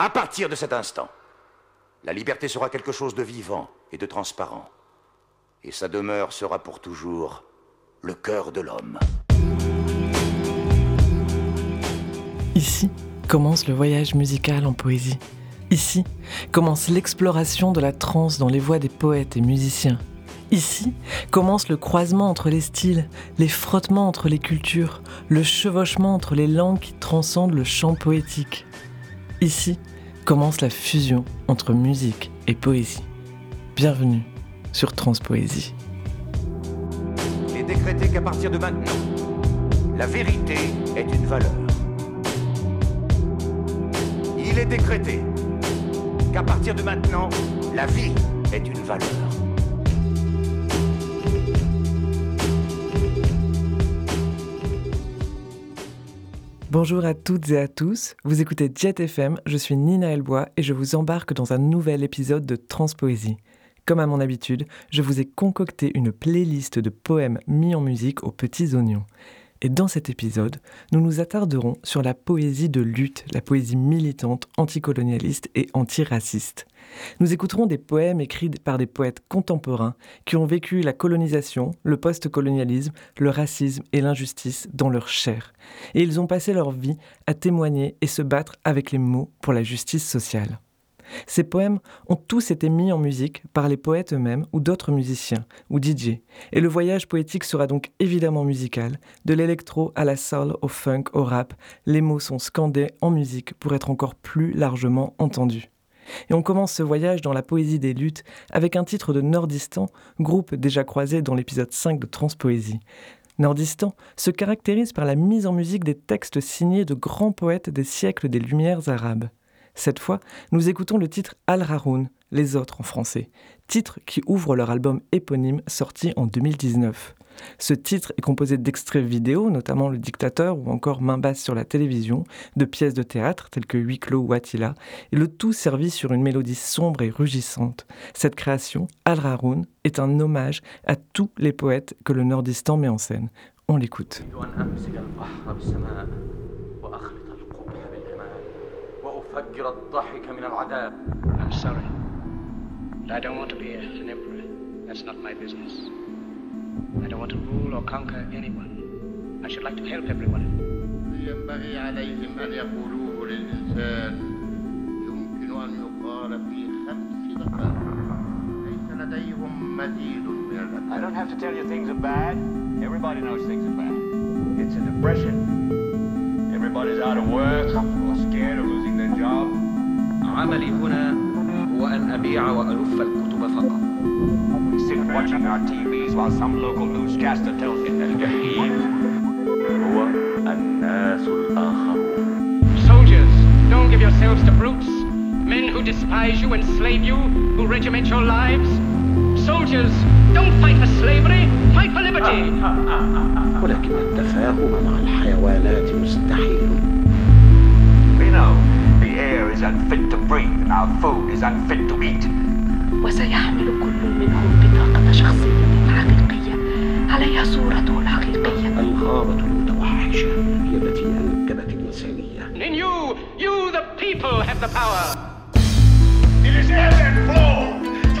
À partir de cet instant, la liberté sera quelque chose de vivant et de transparent. Et sa demeure sera pour toujours le cœur de l'homme. Ici commence le voyage musical en poésie. Ici commence l'exploration de la trance dans les voix des poètes et musiciens. Ici commence le croisement entre les styles, les frottements entre les cultures, le chevauchement entre les langues qui transcendent le chant poétique. Ici commence la fusion entre musique et poésie. Bienvenue sur Transpoésie. Il est décrété qu'à partir de maintenant, la vérité est une valeur. Il est décrété qu'à partir de maintenant, la vie est une valeur. Bonjour à toutes et à tous, vous écoutez Jet FM, je suis Nina Elbois et je vous embarque dans un nouvel épisode de Transpoésie. Comme à mon habitude, je vous ai concocté une playlist de poèmes mis en musique aux petits oignons. Et dans cet épisode, nous nous attarderons sur la poésie de lutte, la poésie militante, anticolonialiste et antiraciste. Nous écouterons des poèmes écrits par des poètes contemporains qui ont vécu la colonisation, le post-colonialisme, le racisme et l'injustice dans leur chair. Et ils ont passé leur vie à témoigner et se battre avec les mots pour la justice sociale. Ces poèmes ont tous été mis en musique par les poètes eux-mêmes ou d'autres musiciens ou DJ. Et le voyage poétique sera donc évidemment musical. De l'électro à la soul, au funk, au rap, les mots sont scandés en musique pour être encore plus largement entendus. Et on commence ce voyage dans la poésie des luttes avec un titre de Nordistan, groupe déjà croisé dans l'épisode 5 de Transpoésie. Nordistan se caractérise par la mise en musique des textes signés de grands poètes des siècles des Lumières arabes. Cette fois, nous écoutons le titre Al-Haroun, Les autres en français, titre qui ouvre leur album éponyme sorti en 2019. Ce titre est composé d'extraits vidéo, notamment Le Dictateur ou encore Main basse sur la télévision, de pièces de théâtre telles que Huis clos ou Attila, et le tout servi sur une mélodie sombre et rugissante. Cette création, Al Raroun, est un hommage à tous les poètes que le Nordistan met en scène. On l'écoute. I'm sorry. I don't want to rule or conquer anyone. I should like to help everyone. ينبغي عليهم أن يقولوه للإنسان يمكن أن يقال في خمس دقائق ليس لديهم مزيد من I don't الأدب have to tell you things are bad. Everybody knows things are bad. It's a depression. Everybody's out of work or scared of losing their job. عملي هنا هو أن أبيع وألف الكتب فقط We sit watching our TVs while some local newscaster tells you الجحيم هو الناس الآخرون Soldiers, don't give yourselves to brutes. Men who despise you, enslave you, who regiment your lives. Soldiers, don't fight for slavery, fight for liberty. ولكن التفاهم مع الحيوانات مستحيل We know the air is unfit to breathe and our food is unfit to eat. وسيحمل الغابة المتوحشة هي التي أنجبت الإنسانية And in you, you the people have the power. It is ebb and flow,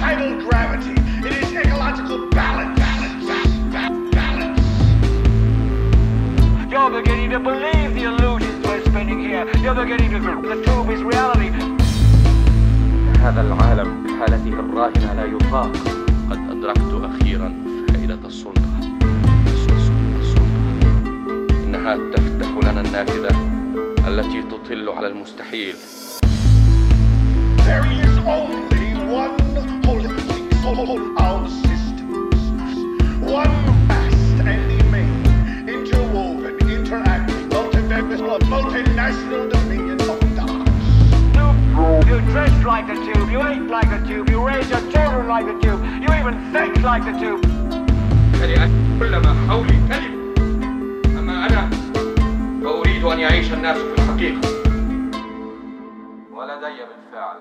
tidal gravity. It is ecological balance. Balance. Balance. balance. You're beginning to believe the illusions we're spinning here. You're beginning to think the tube is reality. هذا العالم بحالته الراهنة لا يطاق قد أدركت أخيرا فائدة السلطة إنها تفتح لنا النافذة التي تطل على المستحيل There is only one holistic soul, our systems. One vast and immense, interwoven, interacting, multinational dominion of dance. You, you dress like the tube, you eat like the tube, you raise your children like the tube, you even think like the tube. كل ما حولي كذب أما أنا فأريد أن يعيش الناس في الحقيقة ولدي بالفعل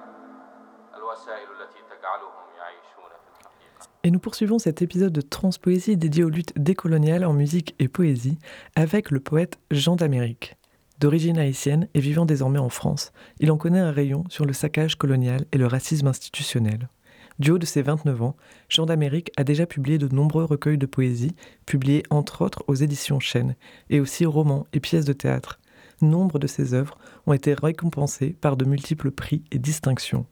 الوسائل التي تجعلهم يعيشون في الحقيقة Et nous poursuivons cet épisode de Transpoésie dédié aux luttes décoloniales en musique et poésie avec le poète Jean d'Amérique. D'origine haïtienne et vivant désormais en France, il en connaît un rayon sur le saccage colonial et le racisme institutionnel. Du haut de ses 29 ans, Jean d'Amérique a déjà publié de nombreux recueils de poésie, publiés entre autres aux éditions Chênes, et aussi romans et pièces de théâtre. Nombre de ses œuvres ont été récompensées par de multiples prix et distinctions.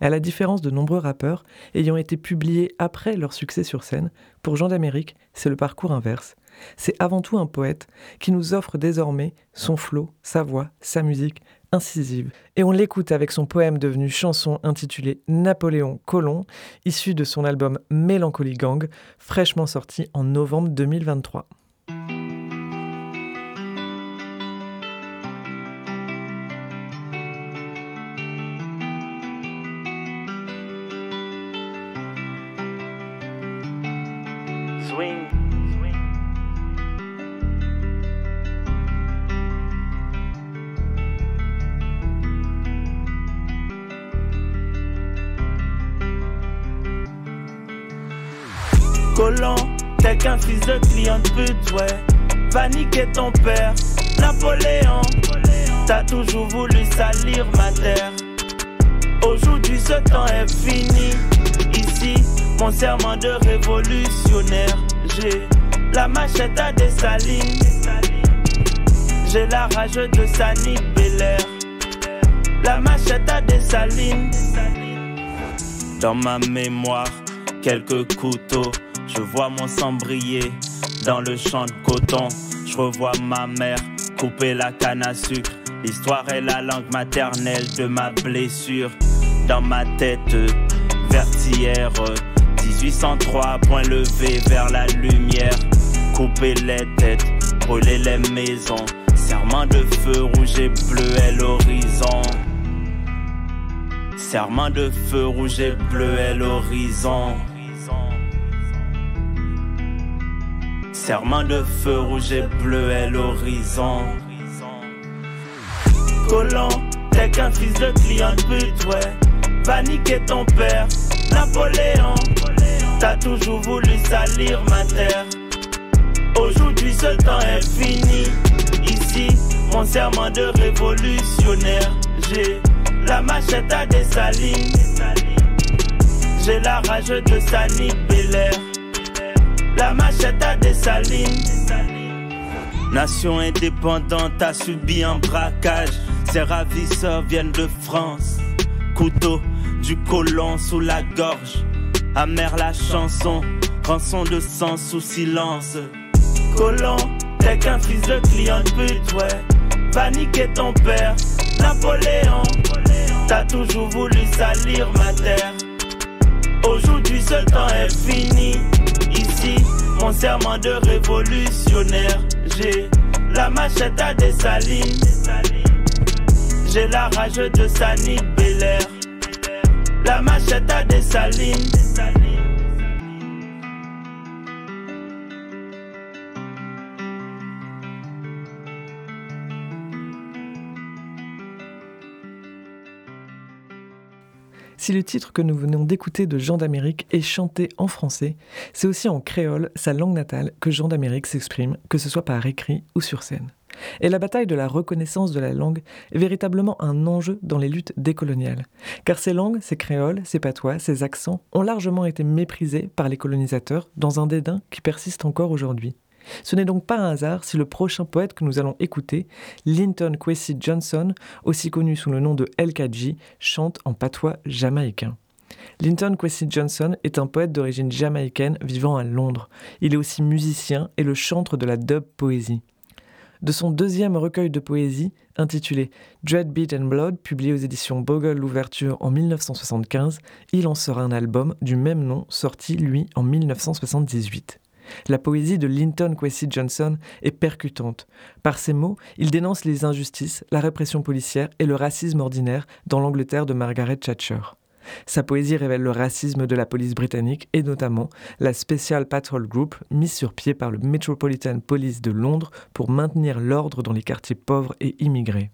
À la différence de nombreux rappeurs ayant été publiés après leur succès sur scène, pour Jean d'Amérique, c'est le parcours inverse. C'est avant tout un poète qui nous offre désormais son flot, sa voix, sa musique incisive. Et on l'écoute avec son poème devenu chanson intitulé Napoléon Colomb, issu de son album Mélancolie Gang, fraîchement sorti en novembre 2023. Fils de pute, ouais. Paniquer ton père, Napoléon. T'as toujours voulu salir ma terre. Aujourd'hui, ce temps est fini. Ici, mon serment de révolutionnaire. J'ai la machette à Dessalines. J'ai la rage de Sani Belair. La machette à Dessalines. Dans ma mémoire, quelques couteaux. Je vois mon sang briller dans le champ de coton. Je revois ma mère couper la canne à sucre. L'histoire est la langue maternelle de ma blessure. Dans ma tête, vertière. 1803, point levé vers la lumière. Couper les têtes, brûler les maisons. Serment de feu rouge et bleu est l'horizon. Serment de feu rouge et bleu est l'horizon. Serment de feu rouge et bleu est l'horizon. Colon, t'es qu'un fils de client de pute, ouais. Paniquer ton père, Napoléon. T'as toujours voulu salir ma terre. Aujourd'hui, ce temps est fini. Ici, mon serment de révolutionnaire. J'ai la machette à Dessalines. J'ai la rage de Sani Belair. La machette à Dessalines. Nation indépendante a subi un braquage. Ses ravisseurs viennent de France. Couteau du colon sous la gorge. Amère la chanson, rançon de sang sous silence. Colon, t'es qu'un fils de client de pute, ouais. Paniquer ton père, Napoléon. T'as toujours voulu salir ma terre. Aujourd'hui, ce temps est fini. Mon serment de révolutionnaire. J'ai la machette à Dessalines. J'ai la rage de Sani Belair. La machette à Dessalines. Si le titre que nous venons d'écouter de Jean d'Amérique est chanté en français, c'est aussi en créole, sa langue natale, que Jean d'Amérique s'exprime, que ce soit par écrit ou sur scène. Et la bataille de la reconnaissance de la langue est véritablement un enjeu dans les luttes décoloniales. Car ces langues, ces créoles, ces patois, ces accents ont largement été méprisés par les colonisateurs dans un dédain qui persiste encore aujourd'hui. Ce n'est donc pas un hasard si le prochain poète que nous allons écouter, Linton Kwesi Johnson, aussi connu sous le nom de LKG, chante en patois jamaïcain. Linton Kwesi Johnson est un poète d'origine jamaïcaine vivant à Londres. Il est aussi musicien et le chantre de la dub poésie. De son deuxième recueil de poésie, intitulé Dread Beat and Blood, publié aux éditions Bogle l'ouverture en 1975, il en sera un album du même nom, sorti lui en 1978. La poésie de Linton Kwesi Johnson est percutante. Par ses mots, il dénonce les injustices, la répression policière et le racisme ordinaire dans l'Angleterre de Margaret Thatcher. Sa poésie révèle le racisme de la police britannique et notamment la Special Patrol Group mise sur pied par le Metropolitan Police de Londres pour maintenir l'ordre dans les quartiers pauvres et immigrés.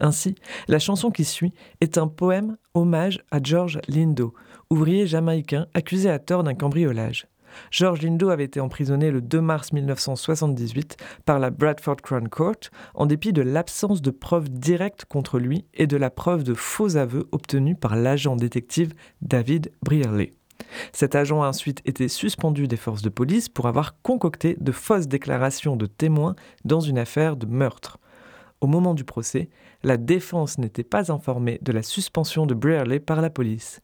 Ainsi, la chanson qui suit est un poème hommage à George Lindo, ouvrier jamaïcain accusé à tort d'un cambriolage. George Lindo avait été emprisonné le 2 mars 1978 par la Bradford Crown Court en dépit de l'absence de preuves directes contre lui et de la preuve de faux aveux obtenus par l'agent détective David Brierley. Cet agent a ensuite été suspendu des forces de police pour avoir concocté de fausses déclarations de témoins dans une affaire de meurtre. Au moment du procès, la défense n'était pas informée de la suspension de Brearley par la police.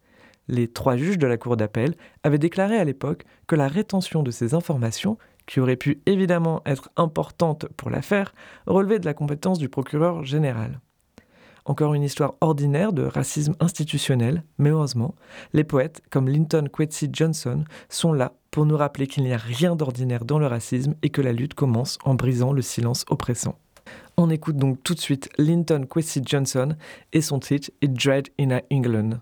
Les trois juges de la Cour d'appel avaient déclaré à l'époque que la rétention de ces informations, qui auraient pu évidemment être importantes pour l'affaire, relevait de la compétence du procureur général. Encore une histoire ordinaire de racisme institutionnel, mais heureusement, les poètes comme Linton Kwesi Johnson sont là pour nous rappeler qu'il n'y a rien d'ordinaire dans le racisme et que la lutte commence en brisant le silence oppressant. On écoute donc tout de suite Linton Kwesi Johnson et son titre It Dread in a England.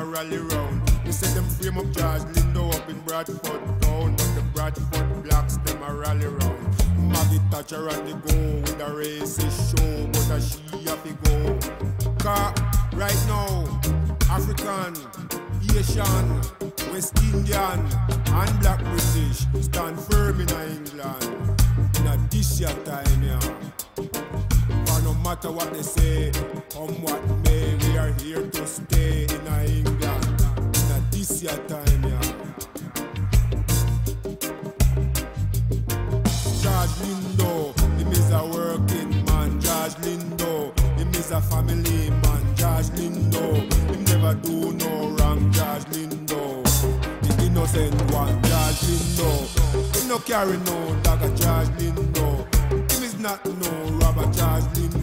Them rally round. They say them frame up George Lindo up in Bradford town, but the Bradford blacks them a rally round. Maggie Thatcher on the go with a racist show, but a she have to go. Car right now, African, Asian, West Indian, and Black British stand firm in England. In a this year time, yeah matter what they say, come what may, we are here to stay in a England. In this year time, yeah. George Lindo, him is a working man. George Lindo, him is a family man. George Lindo, him never do no wrong. George Lindo, the innocent one. George Lindo, him no carry no dagger. George Lindo not know Robert George Lindo.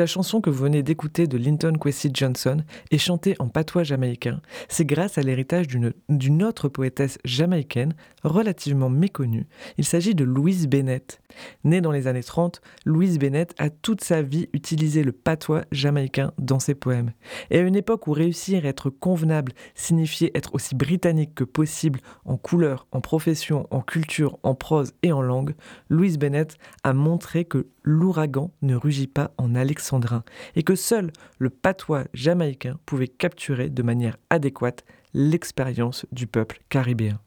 La chanson que vous venez d'écouter de Linton Kwesi Johnson est chantée en patois jamaïcain, c'est grâce à l'héritage d'une autre poétesse jamaïcaine relativement méconnue. Il s'agit de Louise Bennett. Née dans les années 30, Louise Bennett a toute sa vie utilisé le patois jamaïcain dans ses poèmes. Et à une époque où réussir à être convenable signifiait être aussi britannique que possible en couleur, en profession, en culture, en prose et en langue, Louise Bennett a montré que l'ouragan ne rugit pas en alexandrin et que seul le patois jamaïcain pouvait capturer de manière adéquate l'expérience du peuple caribéen.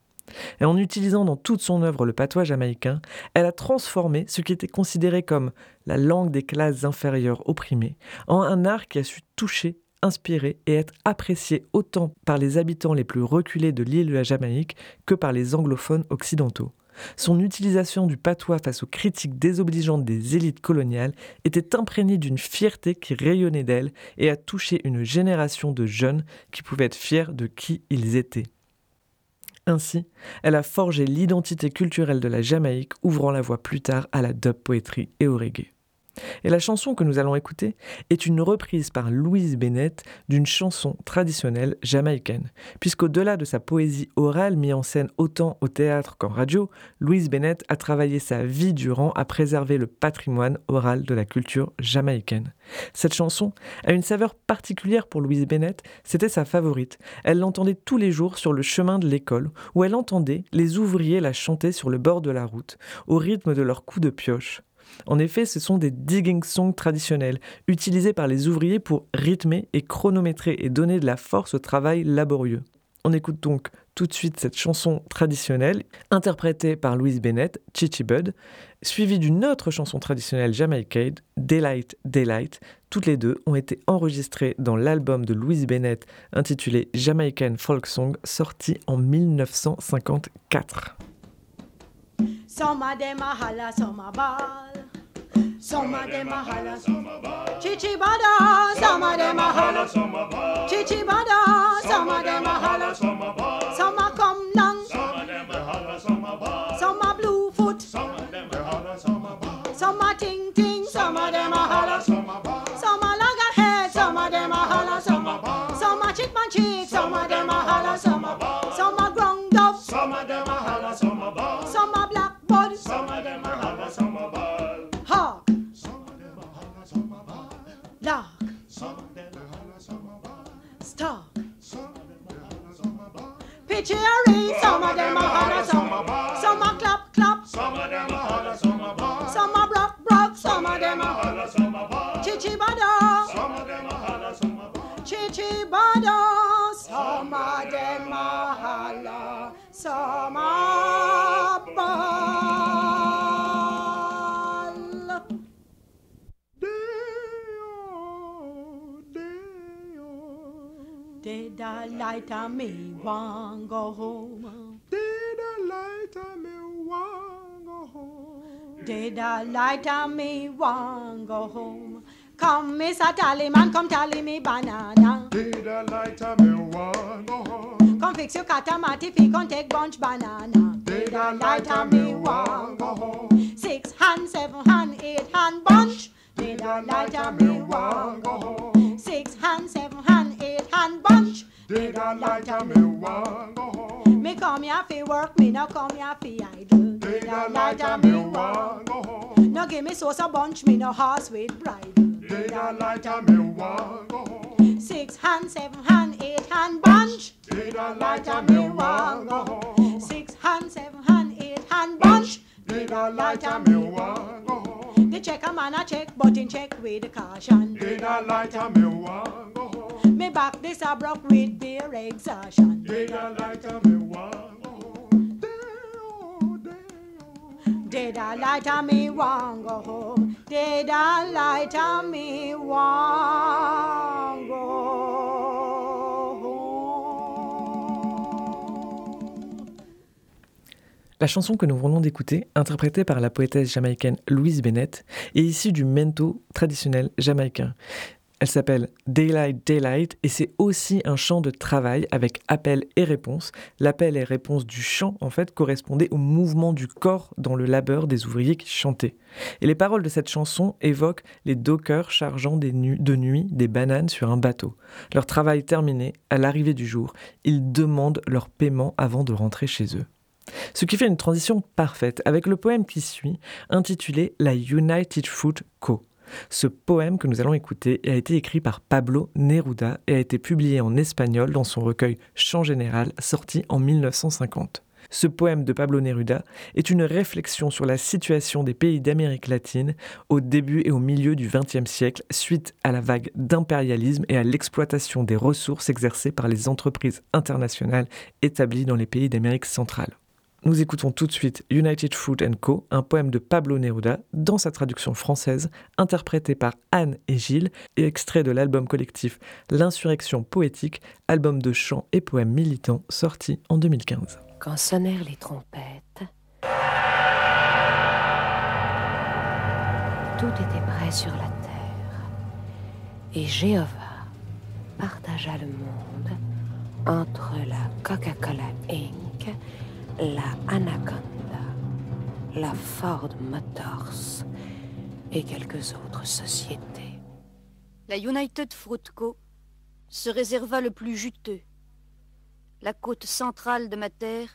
Et en utilisant dans toute son œuvre le patois jamaïcain, elle a transformé ce qui était considéré comme la langue des classes inférieures opprimées en un art qui a su toucher, inspirer et être apprécié autant par les habitants les plus reculés de l'île de la Jamaïque que par les anglophones occidentaux. Son utilisation du patois face aux critiques désobligeantes des élites coloniales était imprégnée d'une fierté qui rayonnait d'elle et a touché une génération de jeunes qui pouvaient être fiers de qui ils étaient. Ainsi, elle a forgé l'identité culturelle de la Jamaïque, ouvrant la voie plus tard à la dub poétrie et au reggae. Et la chanson que nous allons écouter est une reprise par Louise Bennett d'une chanson traditionnelle jamaïcaine, puisqu'au-delà de sa poésie orale mise en scène autant au théâtre qu'en radio, Louise Bennett a travaillé sa vie durant à préserver le patrimoine oral de la culture jamaïcaine. Cette chanson a une saveur particulière pour Louise Bennett, c'était sa favorite. Elle l'entendait tous les jours sur le chemin de l'école, où elle entendait les ouvriers la chanter sur le bord de la route, au rythme de leurs coups de pioche. En effet, ce sont des digging songs traditionnels, utilisés par les ouvriers pour rythmer et chronométrer et donner de la force au travail laborieux. On écoute donc tout de suite cette chanson traditionnelle, interprétée par Louise Bennett, Chichi Bud, suivie d'une autre chanson traditionnelle jamaïcaine, Daylight, Daylight. Toutes les deux ont été enregistrées dans l'album de Louise Bennett intitulé Jamaican Folk Song, sorti en 1954. Some of them a holla, some a ball. Some of them a holla, some. Chichi bada, some of them a holla, some. Chichi bada, some of them a holla, some a ball. Some a come down, some of them a holla, some a ball. Some a blue foot, some of them a holla, some a ball. Some a ting ting, some of them a holla, some a ball. Some a loggerhead, some of them a holla, some a ball. Some a chick man chick, some of them a holla, some. pitchy array. Some of them are holler, some are bar. Some are clap, clap. Some of them are holler, some are bar. Some are brock, brock. Some of them are holler, some are bar. Chichi bada. Some of them are holler, some are bar. Chichi bada. Some of them are holler, some are light on me want go home? Did the light on me want go home? Did the light on me want go home? Come, Mr. Tallyman, come tally me banana. Did the light on me want go home? Come fix your catamati, fi come take bunch banana. Did the light on me want go home? Six hand, seven hand, eight hand bunch. Did the light on me want go home? Six hand, seven hand, eight hand bunch. Did the light on me want go home? Me come here fi work, me no come here fi idle. Did the light on me want go home? No give me sauce a bunch, me no horse with bridle. Did the light on me want go home? Six hand, seven hand, eight hand bunch. Did the light on me want go home? Six hand, seven hand, eight hand bunch. Did the light on me want go home? Check a man a check, but in check with the caution. Did the light on me want go home? Me back this a broke with beer exhaustion. Did the light on me want go home? Day-oh, day-oh. Did a light on me want go home? Did a light on me want go La chanson que nous venons d'écouter, interprétée par la poétesse jamaïcaine Louise Bennett, est issue du mento traditionnel jamaïcain. Elle s'appelle Daylight Daylight et c'est aussi un chant de travail avec appel et réponse. L'appel et réponse du chant, en fait, correspondait au mouvement du corps dans le labeur des ouvriers qui chantaient. Et les paroles de cette chanson évoquent les dockers chargeant de nuit des bananes sur un bateau. Leur travail terminé, à l'arrivée du jour, ils demandent leur paiement avant de rentrer chez eux. Ce qui fait une transition parfaite avec le poème qui suit, intitulé La United Fruit Co. Ce poème que nous allons écouter a été écrit par Pablo Neruda et a été publié en espagnol dans son recueil Chant général sorti en 1950. Ce poème de Pablo Neruda est une réflexion sur la situation des pays d'Amérique latine au début et au milieu du XXe siècle suite à la vague d'impérialisme et à l'exploitation des ressources exercées par les entreprises internationales établies dans les pays d'Amérique centrale. Nous écoutons tout de suite United Fruit Co., un poème de Pablo Neruda, dans sa traduction française, interprété par Anne et Gilles, et extrait de l'album collectif L'Insurrection poétique, album de chants et poèmes militants sorti en 2015. Quand sonnèrent les trompettes, tout était prêt sur la terre, et Jéhovah partagea le monde entre la Coca-Cola Inc la Anaconda, la Ford Motors et quelques autres sociétés. La United Fruit Co. se réserva le plus juteux, la côte centrale de ma terre,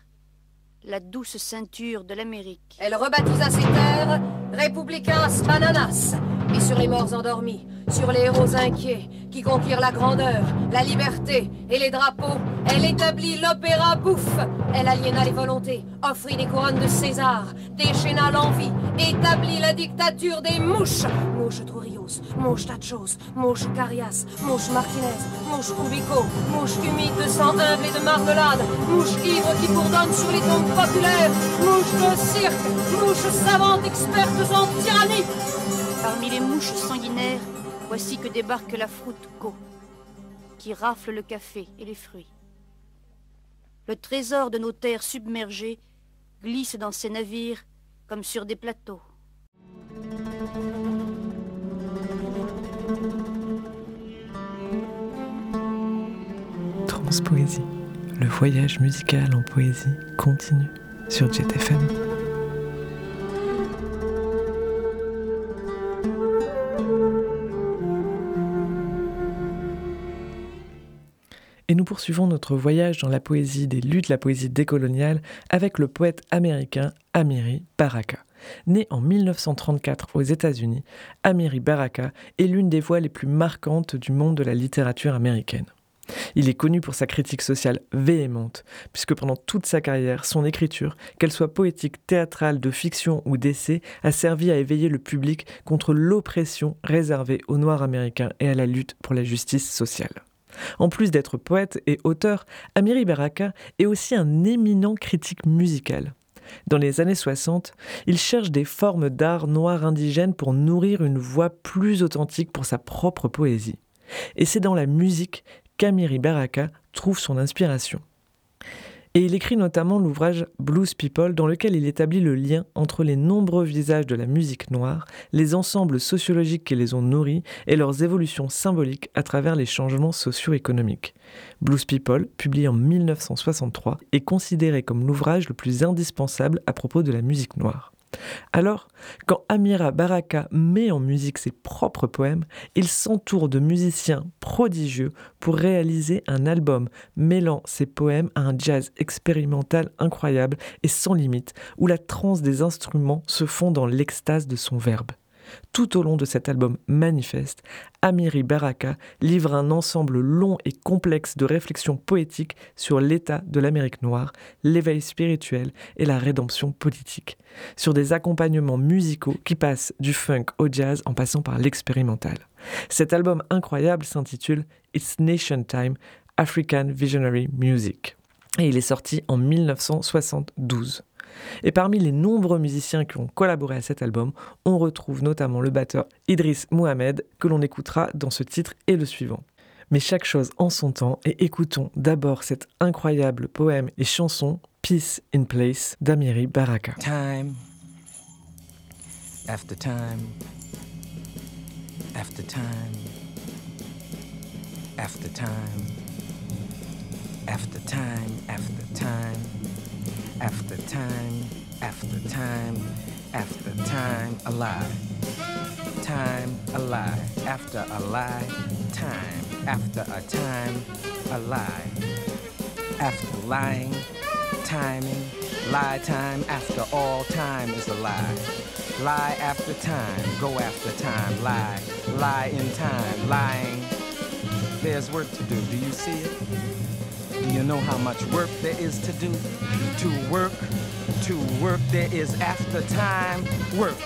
la douce ceinture de l'Amérique. Elle rebaptisa ses terres Republicas Bananas, et sur les morts endormis, sur les héros inquiets qui conquirent la grandeur, la liberté et les drapeaux. Elle établit l'opéra bouffe. Elle aliéna les volontés, offrit des couronnes de César, déchaîna l'envie, établit la dictature des mouches. Mouche Trujillos, mouche Tachos, mouche Carias, mouche Martinez, mouche Cubico, mouche humide de sang et de marmelade, mouche ivre qui bourdonne sur les tombes populaires, mouche de cirque, mouche savante experte en tyrannie. Parmi les mouches sanguinaires, voici que débarque la Co, qui rafle le café et les fruits. Le trésor de nos terres submergées glisse dans ces navires comme sur des plateaux. Transpoésie, le voyage musical en poésie continue sur JetFM. Et nous poursuivons notre voyage dans la poésie des luttes, la poésie décoloniale, avec le poète américain Amiri Baraka. Né en 1934 aux États-Unis, Amiri Baraka est l'une des voix les plus marquantes du monde de la littérature américaine. Il est connu pour sa critique sociale véhémente, puisque pendant toute sa carrière, son écriture, qu'elle soit poétique, théâtrale, de fiction ou d'essai, a servi à éveiller le public contre l'oppression réservée aux Noirs américains et à la lutte pour la justice sociale. En plus d'être poète et auteur, Amiri Baraka est aussi un éminent critique musical. Dans les années 60, il cherche des formes d'art noir indigène pour nourrir une voix plus authentique pour sa propre poésie. Et c'est dans la musique qu'Amiri Baraka trouve son inspiration. Et il écrit notamment l'ouvrage Blues People dans lequel il établit le lien entre les nombreux visages de la musique noire, les ensembles sociologiques qui les ont nourris et leurs évolutions symboliques à travers les changements socio-économiques. Blues People, publié en 1963, est considéré comme l'ouvrage le plus indispensable à propos de la musique noire. Alors, quand Amira Baraka met en musique ses propres poèmes, il s'entoure de musiciens prodigieux pour réaliser un album mêlant ses poèmes à un jazz expérimental incroyable et sans limite, où la transe des instruments se fond dans l'extase de son verbe. Tout au long de cet album manifeste, Amiri Baraka livre un ensemble long et complexe de réflexions poétiques sur l'état de l'Amérique noire, l'éveil spirituel et la rédemption politique, sur des accompagnements musicaux qui passent du funk au jazz en passant par l'expérimental. Cet album incroyable s'intitule It's Nation Time, African Visionary Music. Et il est sorti en 1972. Et parmi les nombreux musiciens qui ont collaboré à cet album, on retrouve notamment le batteur Idriss Mohamed, que l'on écoutera dans ce titre et le suivant. Mais chaque chose en son temps, et écoutons d'abord cet incroyable poème et chanson Peace in Place d'Amiri Baraka. Time after time after time after time, after time, after time, after time, after time, after time, a lie. Time, a lie, after a lie, time, after a time, a lie. After lying, timing, lie time, after all time is a lie. Lie after time, go after time, lie, lie in time, lying. There's work to do, do you see it? You know how much work there is to do? To work, to work, there is after time work.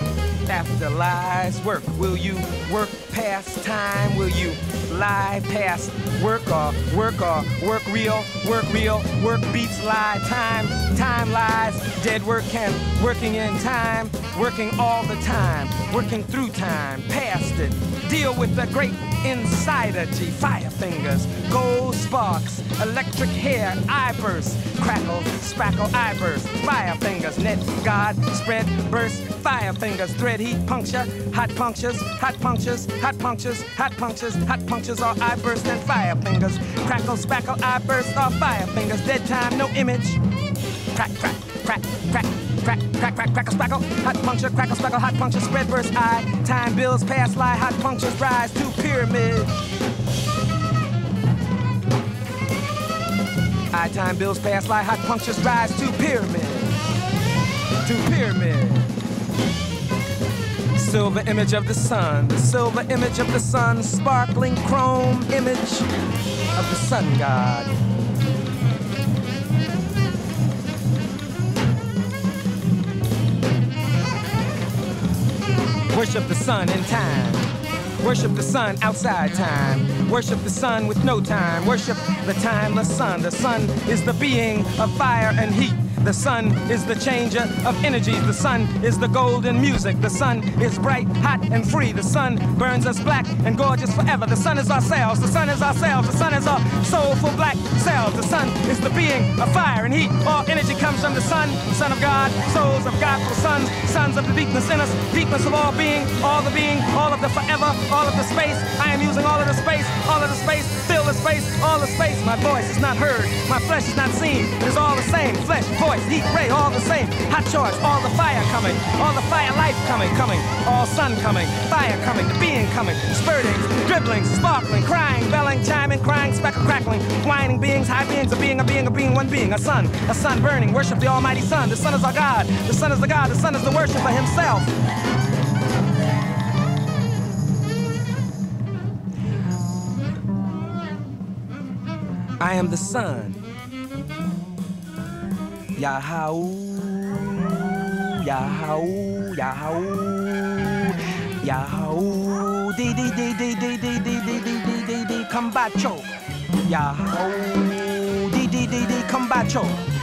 After lies, work. Will you work past time? Will you lie past work or work or work real? Work real, work beats lie. Time, time lies. Dead work can working in time, working all the time, working through time, past it. Deal with the great insider G. Fire fingers, gold sparks, electric hair, eye burst, crackle, spackle, eye burst, fire fingers, net, God, spread, burst, fire fingers, thread heat, puncture, hot punctures, hot punctures, hot punctures, hot punctures, hot punctures, or eye burst and fire fingers, crackle, spackle, eye burst, or fire fingers, dead time, no image, crack, crack, crack, crack. Crack, crack, crack, crackle, spackle, hot puncture, crackle, spackle, hot puncture, spread, burst, eye, time bills, pass, lie, hot punctures, rise to pyramid. Eye time bills pass lie, hot punctures rise to pyramid. To pyramid. Silver image of the sun, the silver image of the sun, sparkling chrome image of the sun god. Worship the sun in time. Worship the sun outside time. Worship the sun with no time. Worship the timeless sun. The sun is the being of fire and heat. The sun is the changer of energies. The sun is the golden music. The sun is bright, hot, and free. The sun burns us black and gorgeous forever. The sun is ourselves. The sun is ourselves. The sun is our soulful black selves. The sun is the being of fire and heat. All energy comes from the sun, Son of God, souls of Godful sons, sons of the deepness in us, deepness of all being, all the being, all of the forever, all of the space. I am using all of the space, all of the space, fill the space, all the space. My voice is not heard, my flesh is not seen. It is all the same, flesh, voice, heat, ray, all the same. Hot charge, all the fire coming, all the fire life coming, coming, all sun coming, fire coming, the being coming, spurting, dribbling, sparkling, crying, belling, chiming, crying, speckle, crackling, whining beings, high beings, a being, a being, a being, one being, a sun, a sun burning, worship the Almighty Sun. The sun is our God, the sun is the God, the sun is the worshiper himself. I am the sun. Yahoo, Yahoo, Yahoo, Yahoo, dee dee dee dee dee dee dee dee dee dee dee dee. Yahoo, dee dee dee dee.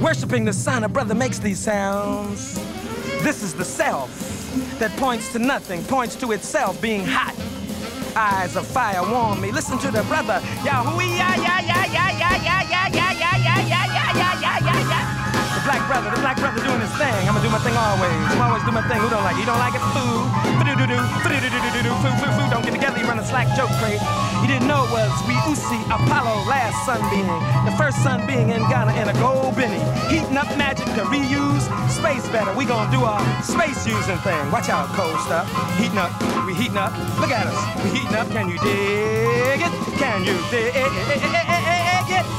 Worshipping the sun, a brother makes these sounds. This is the self that points to nothing, points to itself being hot. Eyes of fire warm me. Listen to the brother. Yahoo, yeah, yeah, yeah, yeah, yeah, yeah, yeah, brother, the black brother doing his thing. I'ma do my thing always. I'm always do my thing. Who don't like it? You don't like it? Foo. Foo-doo-doo-doo. Foo-doo-doo-doo-doo. Foo, foo, foo. Don't get together. You run a slack joke crate. You didn't know it was we Usi Apollo last sun being. The first sun being in Ghana in a gold Benny. Heating up magic to reuse space better. We gonna do our space using thing. Watch out, cold stuff. Heating up. We heating up. Look at us. We heating up. Can you dig it? Can you dig it?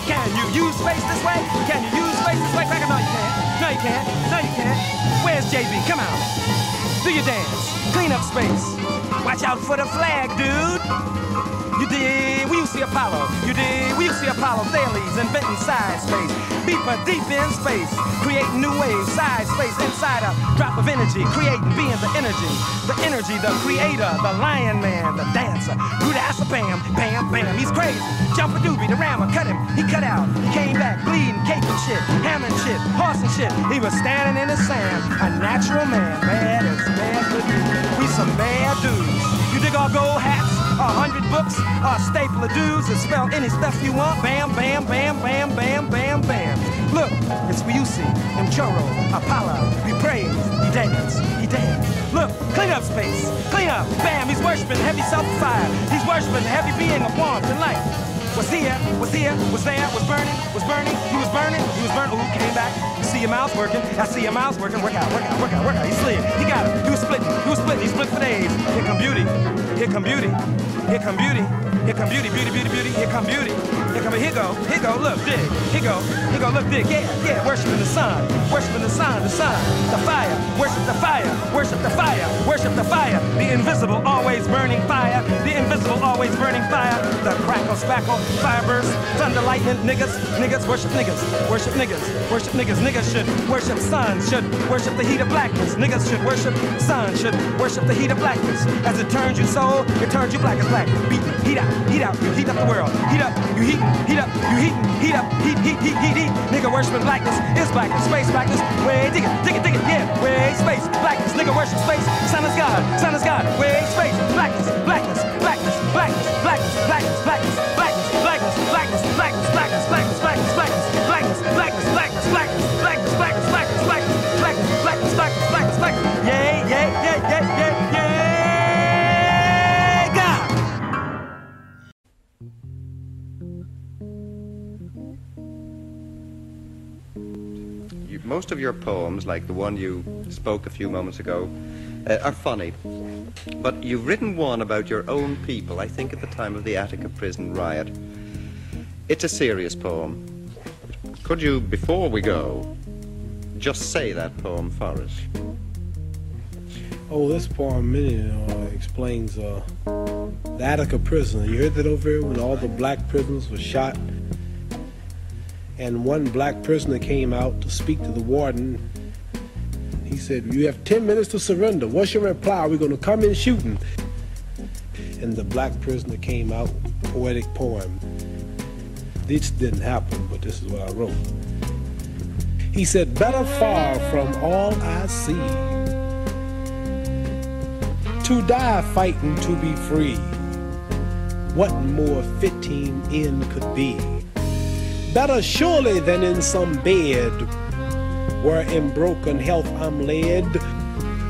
Can you use space this way? Can you use space this way? Cracker, no, you can't. No, you can't. No, you can't. Where's JB? Come out. Do your dance. Clean up space. Watch out for the flag, dude. You dig? We used to see Apollo. You dig? We used to see Apollo Thales inventing side space. Beeper deep in space, creating new waves, side space inside a drop of energy, creating being the energy, the energy, the creator, the lion man, the dancer. Good ass bam, bam, bam. He's crazy. Jump a doobie, the rammer, cut him. He cut out. He came back, bleeding, caping shit, hammering shit, horsing shit. He was standing in the sand, a natural man, bad as bad could be. We some bad dudes. You dig our gold hats? A hundred books, a staple of dudes that spell any stuff you want. Bam, bam, bam, bam, bam, bam, bam. Look, it's you see. Him churro, Apollo, we praise, he dance, he dance. Look, clean up space, clean up. Bam, he's worshiping heavy self-fire. He's worshiping the heavy being of warmth and light. Was here, was here, was there, was burning, was burning, he was burning, he was burning. Ooh, came back. See your mouth working, I see your mouth working. Work out, work out, work out, work out. Slid, it. Come beauty, here come beauty, here come beauty, beauty, beauty, beauty, here come beauty. Here come, here go, here go, look, dig, here go, here go, look, dig, yeah, yeah, worshiping the sun, worshiping the sun, the sun, the fire, worship the fire, worship the fire, worship the fire, the invisible always burning fire, the invisible always burning fire, the crackle, spackle, fire burst, thunder, lightning, niggas, niggas, worship niggas, worship niggas, worship niggas, niggas should worship sun, should worship the heat of blackness, niggas should worship sun, should worship the heat of blackness, as it turns you soul, it turns you black as black, beat, heat up, heat up, you heat up the world. Heat up, you heat, heat up, you heat, heat up, heat, heat, heat, heat, heat. Nigga worshiping blackness, is blackness, space blackness. Way dig it, dig it, dig it, yeah. Way space, blackness, nigga worship space. Sun is God, sun is God. Way space, blackness, blackness, blackness, blackness, blackness, blackness, blackness. blackness. Most of your poems, like the one you spoke a few moments ago, uh, are funny. But you've written one about your own people, I think at the time of the Attica prison riot. It's a serious poem. Could you, before we go, just say that poem for us? Oh, this poem really uh, explains uh, the Attica prison. You heard that over here when all the black prisoners were shot? And one black prisoner came out to speak to the warden. He said, You have 10 minutes to surrender. What's your reply? We're going to come in shooting. And the black prisoner came out, poetic poem. This didn't happen, but this is what I wrote. He said, Better far from all I see to die fighting to be free. What more fitting end could be? Better surely than in some bed where in broken health I'm led,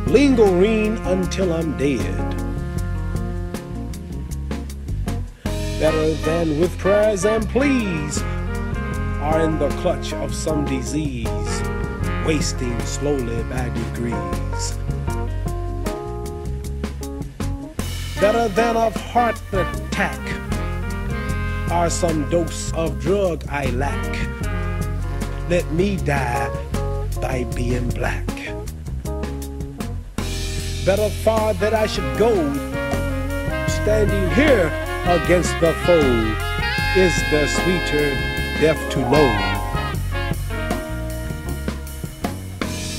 lingering until I'm dead. Better than with prayers and pleas are in the clutch of some disease, wasting slowly by degrees. better than of heart attack or some dose of drug I lack. Let me die by being black. Better far that I should go, standing here against the foe. Is there sweeter death to know?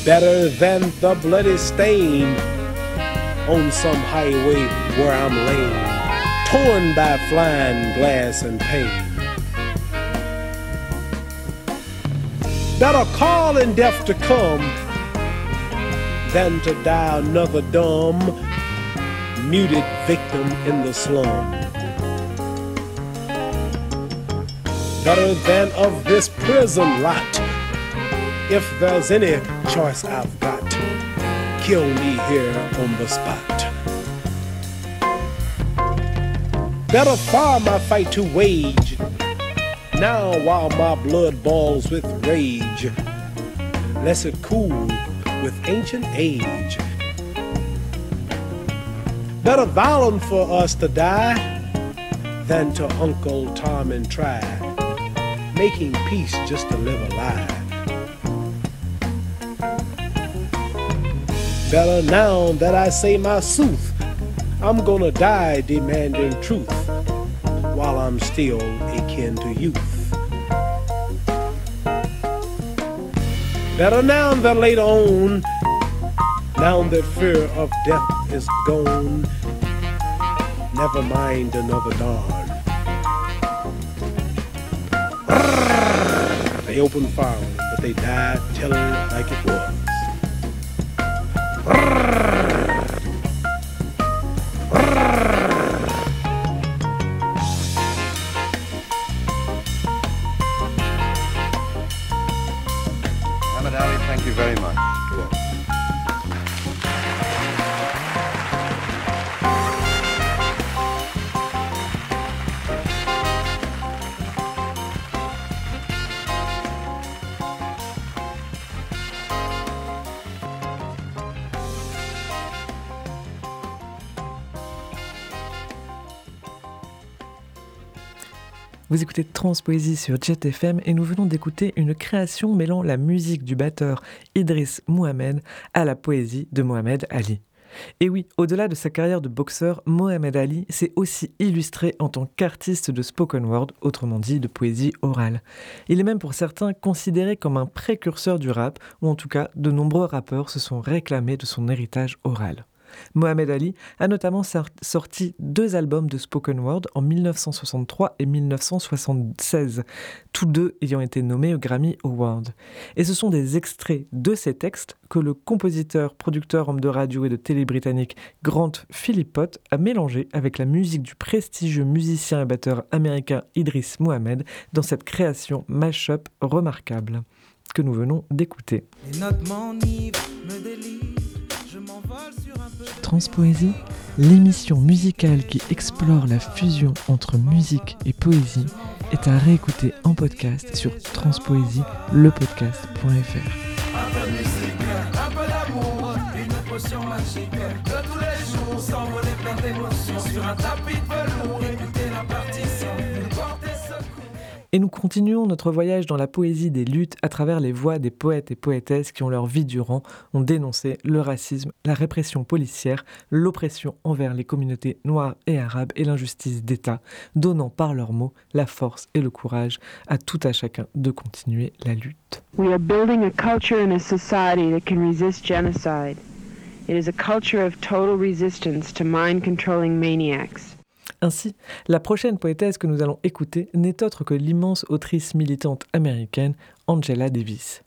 Better than the bloody stain on some highway where I'm lame, torn by flying glass and pain. Better call in death to come than to die another dumb, muted victim in the slum. Better than of this prison lot, if there's any choice I've got kill me here on the spot. Better far my fight to wage, now while my blood boils with rage, lest it cool with ancient age. Better violent for us to die than to Uncle Tom and try, making peace just to live a lie. Better now that I say my sooth, I'm gonna die demanding truth. I'm still akin to youth. Better now than later on, now that fear of death is gone, never mind another dawn. They opened fire, but they died telling like it was. Vous écoutez Transpoésie sur Jet FM et nous venons d'écouter une création mêlant la musique du batteur Idriss Mohamed à la poésie de Mohamed Ali. Et oui, au-delà de sa carrière de boxeur, Mohamed Ali s'est aussi illustré en tant qu'artiste de spoken word, autrement dit de poésie orale. Il est même pour certains considéré comme un précurseur du rap, ou en tout cas de nombreux rappeurs se sont réclamés de son héritage oral. Mohamed Ali a notamment sorti deux albums de spoken word en 1963 et 1976, tous deux ayant été nommés au Grammy Award. Et ce sont des extraits de ces textes que le compositeur, producteur, homme de radio et de télé britannique Grant Philippot a mélangé avec la musique du prestigieux musicien et batteur américain Idris Mohamed dans cette création mash-up remarquable que nous venons d'écouter. Transpoésie, l'émission musicale qui explore la fusion entre musique et poésie, est à réécouter en podcast sur transpoésie, lepodcast.fr. Et nous continuons notre voyage dans la poésie des luttes à travers les voix des poètes et poétesses qui ont leur vie durant ont dénoncé le racisme, la répression policière, l'oppression envers les communautés noires et arabes et l'injustice d'État, donnant par leurs mots la force et le courage à tout à chacun de continuer la lutte. We are building a culture and a society that can resist genocide. It is a culture of total resistance to mind controlling maniacs. Ainsi, la prochaine poétesse que nous allons écouter n'est autre que l'immense autrice militante américaine Angela Davis.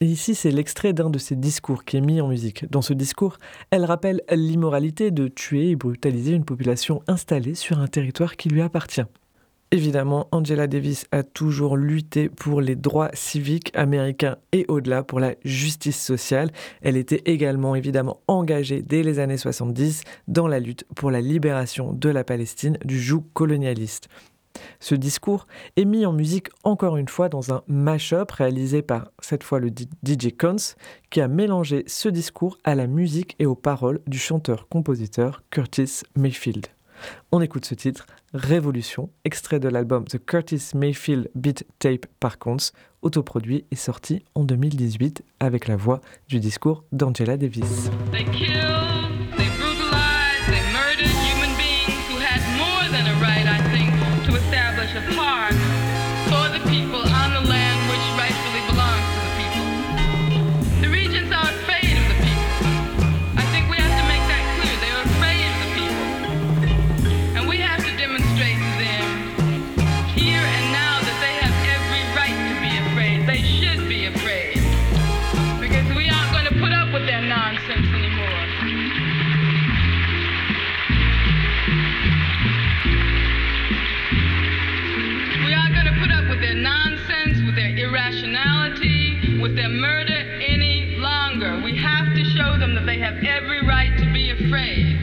Ici, c'est l'extrait d'un de ses discours qui est mis en musique. Dans ce discours, elle rappelle l'immoralité de tuer et brutaliser une population installée sur un territoire qui lui appartient. Évidemment, Angela Davis a toujours lutté pour les droits civiques américains et au-delà pour la justice sociale. Elle était également évidemment engagée dès les années 70 dans la lutte pour la libération de la Palestine du joug colonialiste. Ce discours est mis en musique encore une fois dans un mash-up réalisé par cette fois le DJ Cons qui a mélangé ce discours à la musique et aux paroles du chanteur-compositeur Curtis Mayfield. On écoute ce titre, Révolution, extrait de l'album The Curtis Mayfield Beat Tape par Counts, autoproduit et sorti en 2018 avec la voix du discours d'Angela Davis. Their murder any longer. We have to show them that they have every right to be afraid.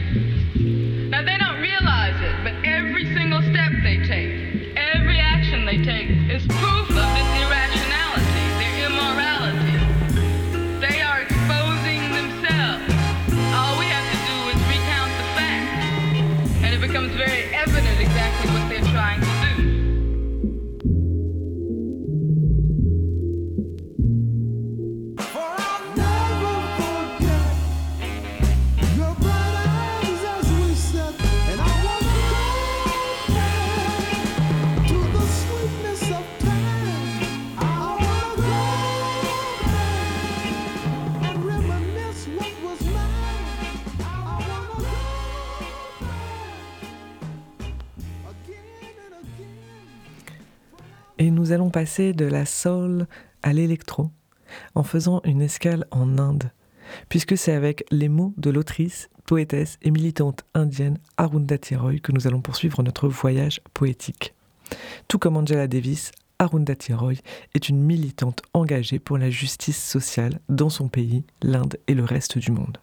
Now, they don't realize it, but every single step they take, every action they take, is proof of this irrationality, their immorality. They are exposing themselves. All we have to do is recount the facts, and it becomes very passer de la soul à l'électro en faisant une escale en Inde, puisque c'est avec les mots de l'autrice, poétesse et militante indienne Arundhati Roy que nous allons poursuivre notre voyage poétique. Tout comme Angela Davis, Arundhati Roy est une militante engagée pour la justice sociale dans son pays, l'Inde et le reste du monde.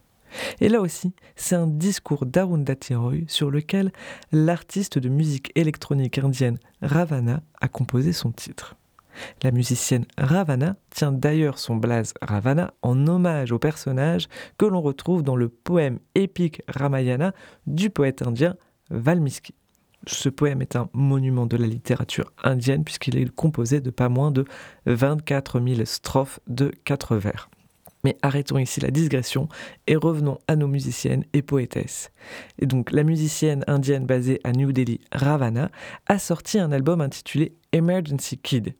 Et là aussi, c'est un discours d'Arundhati Roy sur lequel l'artiste de musique électronique indienne Ravana a composé son titre. La musicienne Ravana tient d'ailleurs son blaze Ravana en hommage au personnage que l'on retrouve dans le poème épique Ramayana du poète indien Valmiki. Ce poème est un monument de la littérature indienne puisqu'il est composé de pas moins de 24 000 strophes de quatre vers. Mais arrêtons ici la digression et revenons à nos musiciennes et poétesses. Et donc la musicienne indienne basée à New Delhi, Ravana, a sorti un album intitulé Emergency Kid,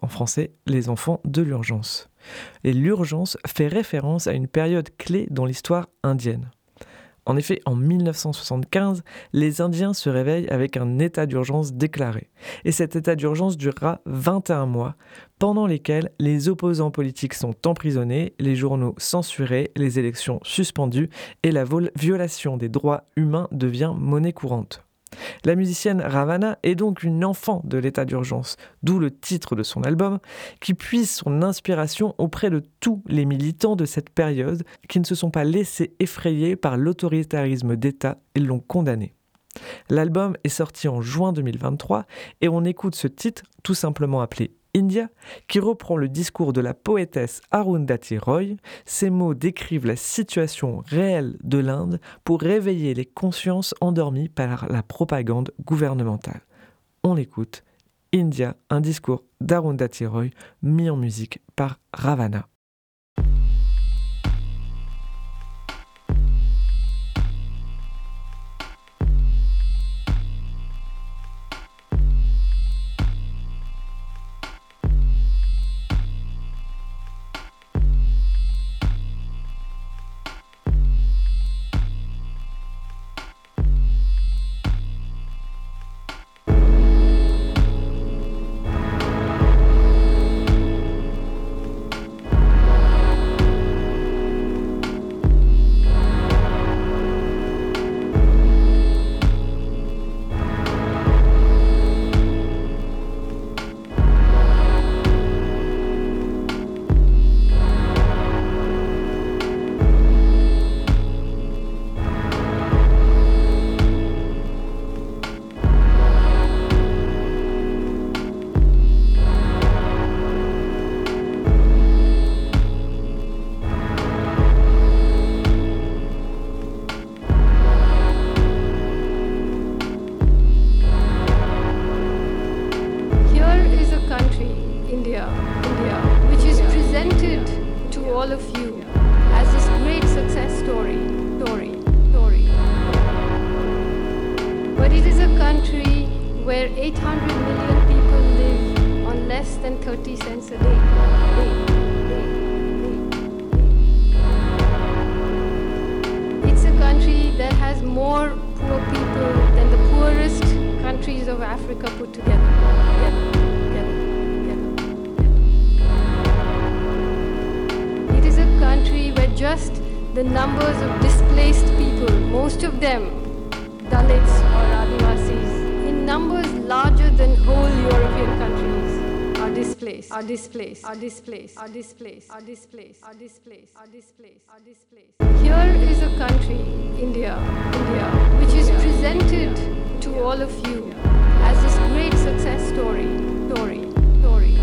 en français les enfants de l'urgence. Et l'urgence fait référence à une période clé dans l'histoire indienne. En effet, en 1975, les Indiens se réveillent avec un état d'urgence déclaré. Et cet état d'urgence durera 21 mois, pendant lesquels les opposants politiques sont emprisonnés, les journaux censurés, les élections suspendues et la violation des droits humains devient monnaie courante. La musicienne Ravana est donc une enfant de l'état d'urgence, d'où le titre de son album, qui puise son inspiration auprès de tous les militants de cette période qui ne se sont pas laissés effrayer par l'autoritarisme d'État et l'ont condamné. L'album est sorti en juin 2023 et on écoute ce titre tout simplement appelé India, qui reprend le discours de la poétesse Arundhati Roy. Ces mots décrivent la situation réelle de l'Inde pour réveiller les consciences endormies par la propagande gouvernementale. On l'écoute. India, un discours d'Arundhati Roy mis en musique par Ravana. Displaced, are displaced, are displaced, are displaced, are displaced, are displaced, are displaced. Here is a country, India, India, which is presented to all of you as this great success story, story, story.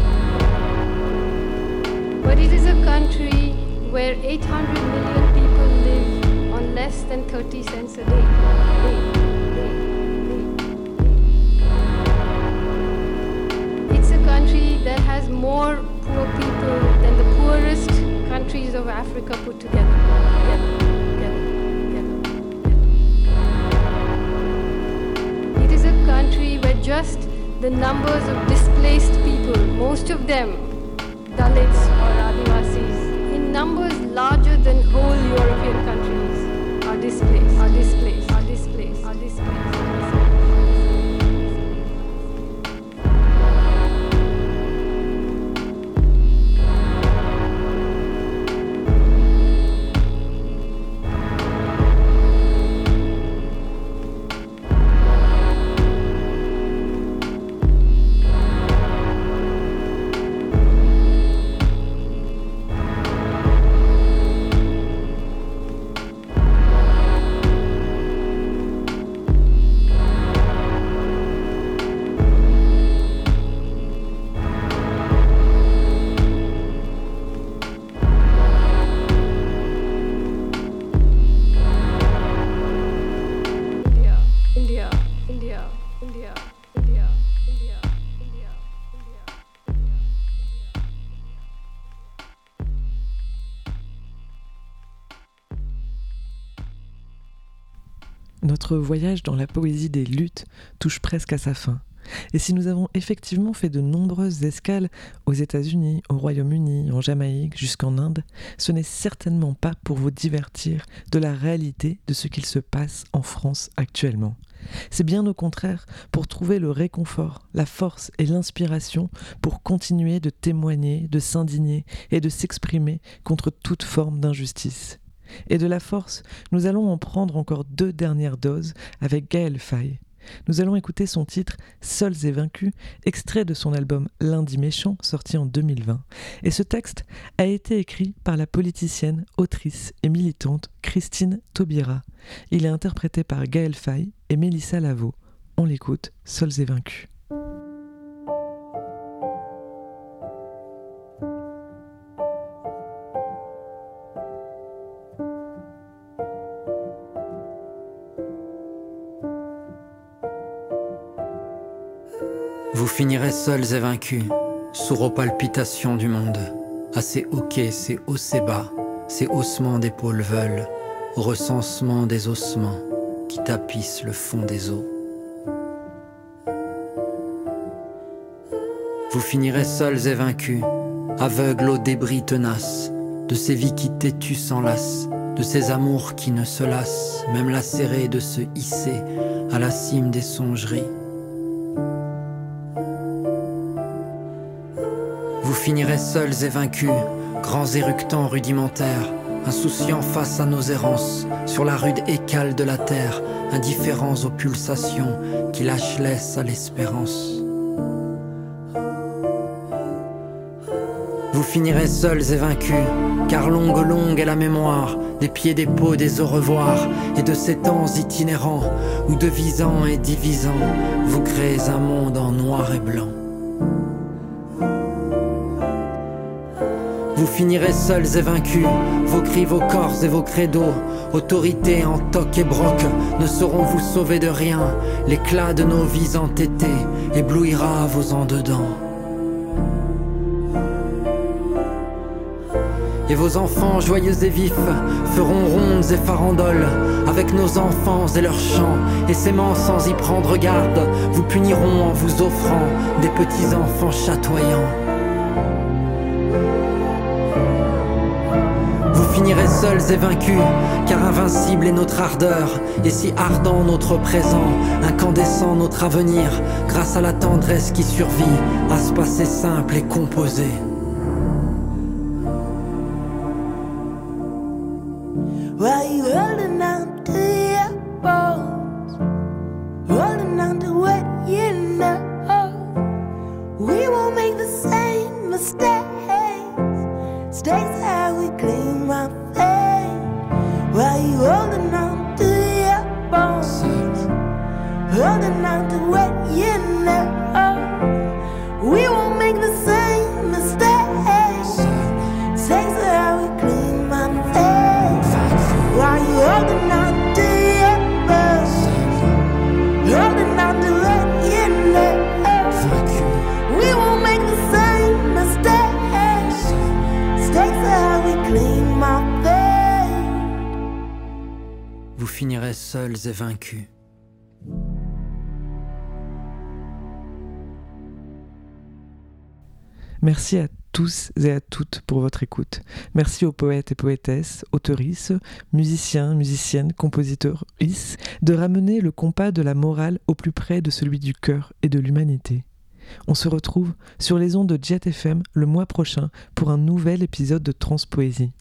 But it is a country where 800 million people live on less than 30 cents a day. Has more poor people than the poorest countries of Africa put together. It is a country where just the numbers of displaced people, most of them Dalits or Adivasis, in numbers larger than whole European countries, are displaced, are displaced, are displaced, Voyage dans la poésie des luttes touche presque à sa fin. Et si nous avons effectivement fait de nombreuses escales aux États-Unis, au Royaume-Uni, en Jamaïque, jusqu'en Inde, ce n'est certainement pas pour vous divertir de la réalité de ce qu'il se passe en France actuellement. C'est bien au contraire pour trouver le réconfort, la force et l'inspiration pour continuer de témoigner, de s'indigner et de s'exprimer contre toute forme d'injustice. Et de la force, nous allons en prendre encore deux dernières doses avec Gaël Faye. Nous allons écouter son titre Seuls et vaincus, extrait de son album Lundi méchant, sorti en 2020. Et ce texte a été écrit par la politicienne, autrice et militante Christine Taubira. Il est interprété par Gaël Faye et Mélissa Lavo. On l'écoute, Seuls et vaincus. Seuls et vaincus, sourds aux palpitations du monde, à ces hoquets, ces hauts et bas, ces haussements d'épaules veulent, au recensement des ossements qui tapissent le fond des eaux. Vous finirez seuls et vaincus, aveugles aux débris tenaces, de ces vies qui têtues s'enlacent, de ces amours qui ne se lassent, même lacérés de se hisser à la cime des songeries. Finirez seuls et vaincus, grands éructants rudimentaires, insouciants face à nos errances, sur la rude écale de la terre, indifférents aux pulsations qui lâchent laisse à l'espérance. Vous finirez seuls et vaincus, car longue longue est la mémoire des pieds des peaux des au revoir et de ces temps itinérants où devisant et divisant, vous créez un monde en noir et blanc. Finirez seuls et vaincus, vos cris, vos corps et vos credos, autorité en toc et broc, ne sauront vous sauver de rien. L'éclat de nos vies entêtées éblouira vos en dedans. Et vos enfants joyeux et vifs feront rondes et farandoles avec nos enfants et leurs chants. Et s'aimant sans y prendre garde, vous puniront en vous offrant des petits enfants chatoyants. Finirez seuls et vaincus, car invincible est notre ardeur, et si ardent notre présent, incandescent notre avenir, grâce à la tendresse qui survit à ce passé simple et composé. Aux poètes et poétesses, autoristes, musiciens, musiciennes, compositeurs, de ramener le compas de la morale au plus près de celui du cœur et de l'humanité. On se retrouve sur les ondes de Jet FM le mois prochain pour un nouvel épisode de Transpoésie.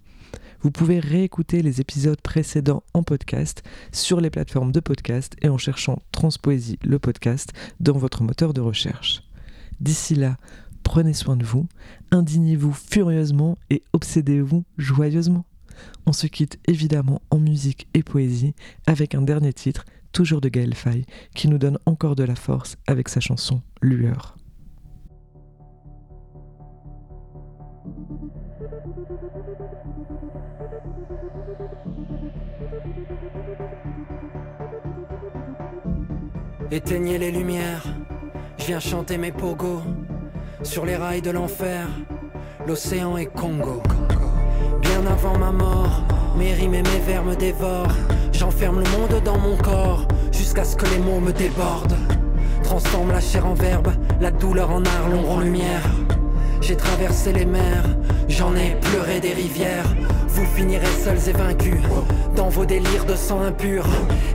Vous pouvez réécouter les épisodes précédents en podcast sur les plateformes de podcast et en cherchant Transpoésie le podcast dans votre moteur de recherche. D'ici là, prenez soin de vous, indignez-vous furieusement et obsédez-vous joyeusement. On se quitte évidemment en musique et poésie avec un dernier titre, toujours de Gaël Faye, qui nous donne encore de la force avec sa chanson Lueur. Éteignez les lumières, je viens chanter mes pogos sur les rails de l'enfer. L'océan est Congo. Bien avant ma mort, mes rimes et mes vers me dévorent. J'enferme le monde dans mon corps jusqu'à ce que les mots me débordent. Transforme la chair en verbe, la douleur en art, l'ombre en lumière. J'ai traversé les mers, j'en ai pleuré des rivières. Vous finirez seuls et vaincus dans vos délires de sang impur.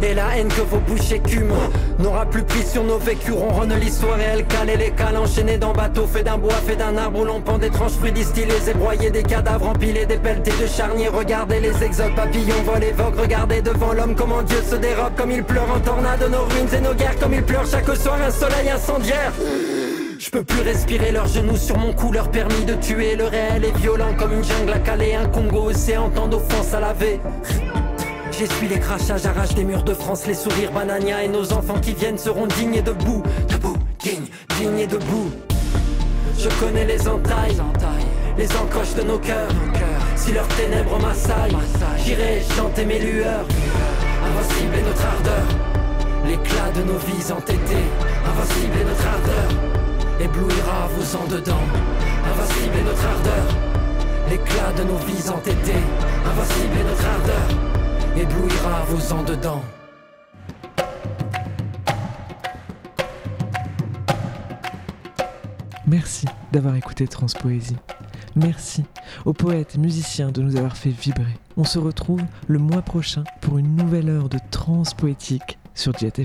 Et la haine que vos bouches écument n'aura plus pris sur nos vécus. Ronronne l'histoire et elle cale et les cales enchaînés dans bateaux fait d'un bois, fait d'un arbre où l'on pend d'étranges fruits distillés et broyés, des cadavres empilés, des pelletés de charniers. Regardez les exodes, papillons volent évoquent. Regardez devant l'homme comment Dieu se dérobe, comme il pleure en tornade nos ruines et nos guerres, comme il pleure chaque soir un soleil incendiaire. Je peux plus respirer leurs genoux sur mon cou, leur permis de tuer. Le réel est violent comme une jungle à caler, un Congo océan, tant d'offenses à laver. J'essuie les crachages, arrache des murs de France, les sourires banania et nos enfants qui viennent seront dignes et debout, debout, dignes, dignes et debout. Je connais les entailles, les encoches de nos cœurs. Si leurs ténèbres m'assaillent, j'irai chanter mes lueurs. Invincible est notre ardeur, l'éclat de nos vies entêtées. Invincible est notre ardeur éblouira vos en dedans. Invincible est notre ardeur, l'éclat de nos vies entêtées. Invincible est notre ardeur, éblouira vos en dedans. Merci d'avoir écouté Transpoésie. Merci aux poètes et musiciens de nous avoir fait vibrer. On se retrouve le mois prochain pour une nouvelle heure de transpoétique sur Jet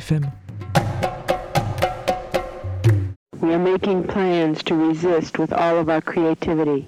We are making plans to resist with all of our creativity.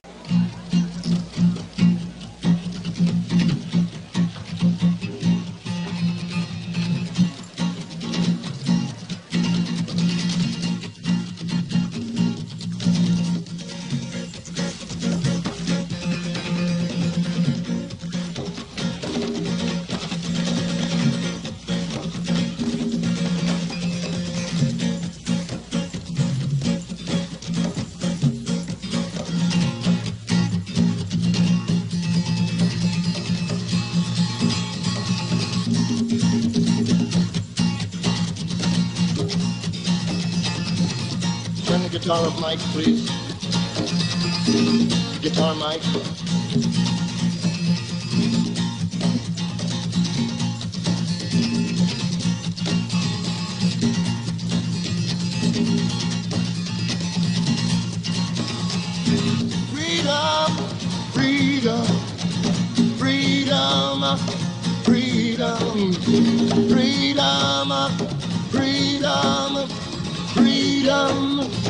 Please. Guitar, Mike. Freedom, freedom, freedom, freedom, freedom, freedom, freedom, freedom.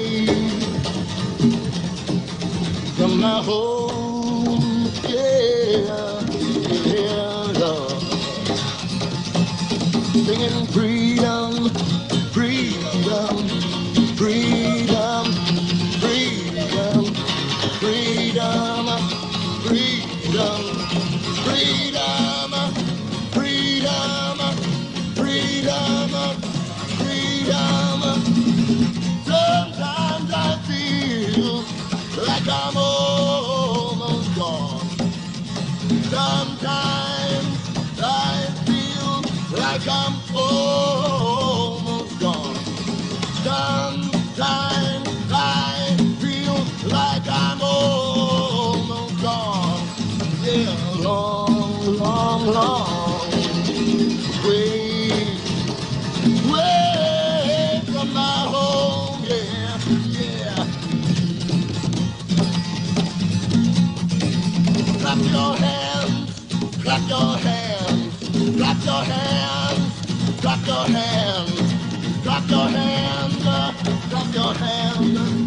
my home, yeah, yeah, Lord. Singing freedom, your hands, clap your hands, drop your hands,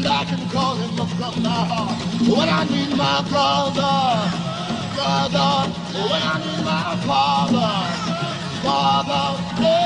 and I can call him from my heart. When I need my brother, brother, when I need my father, father, hey,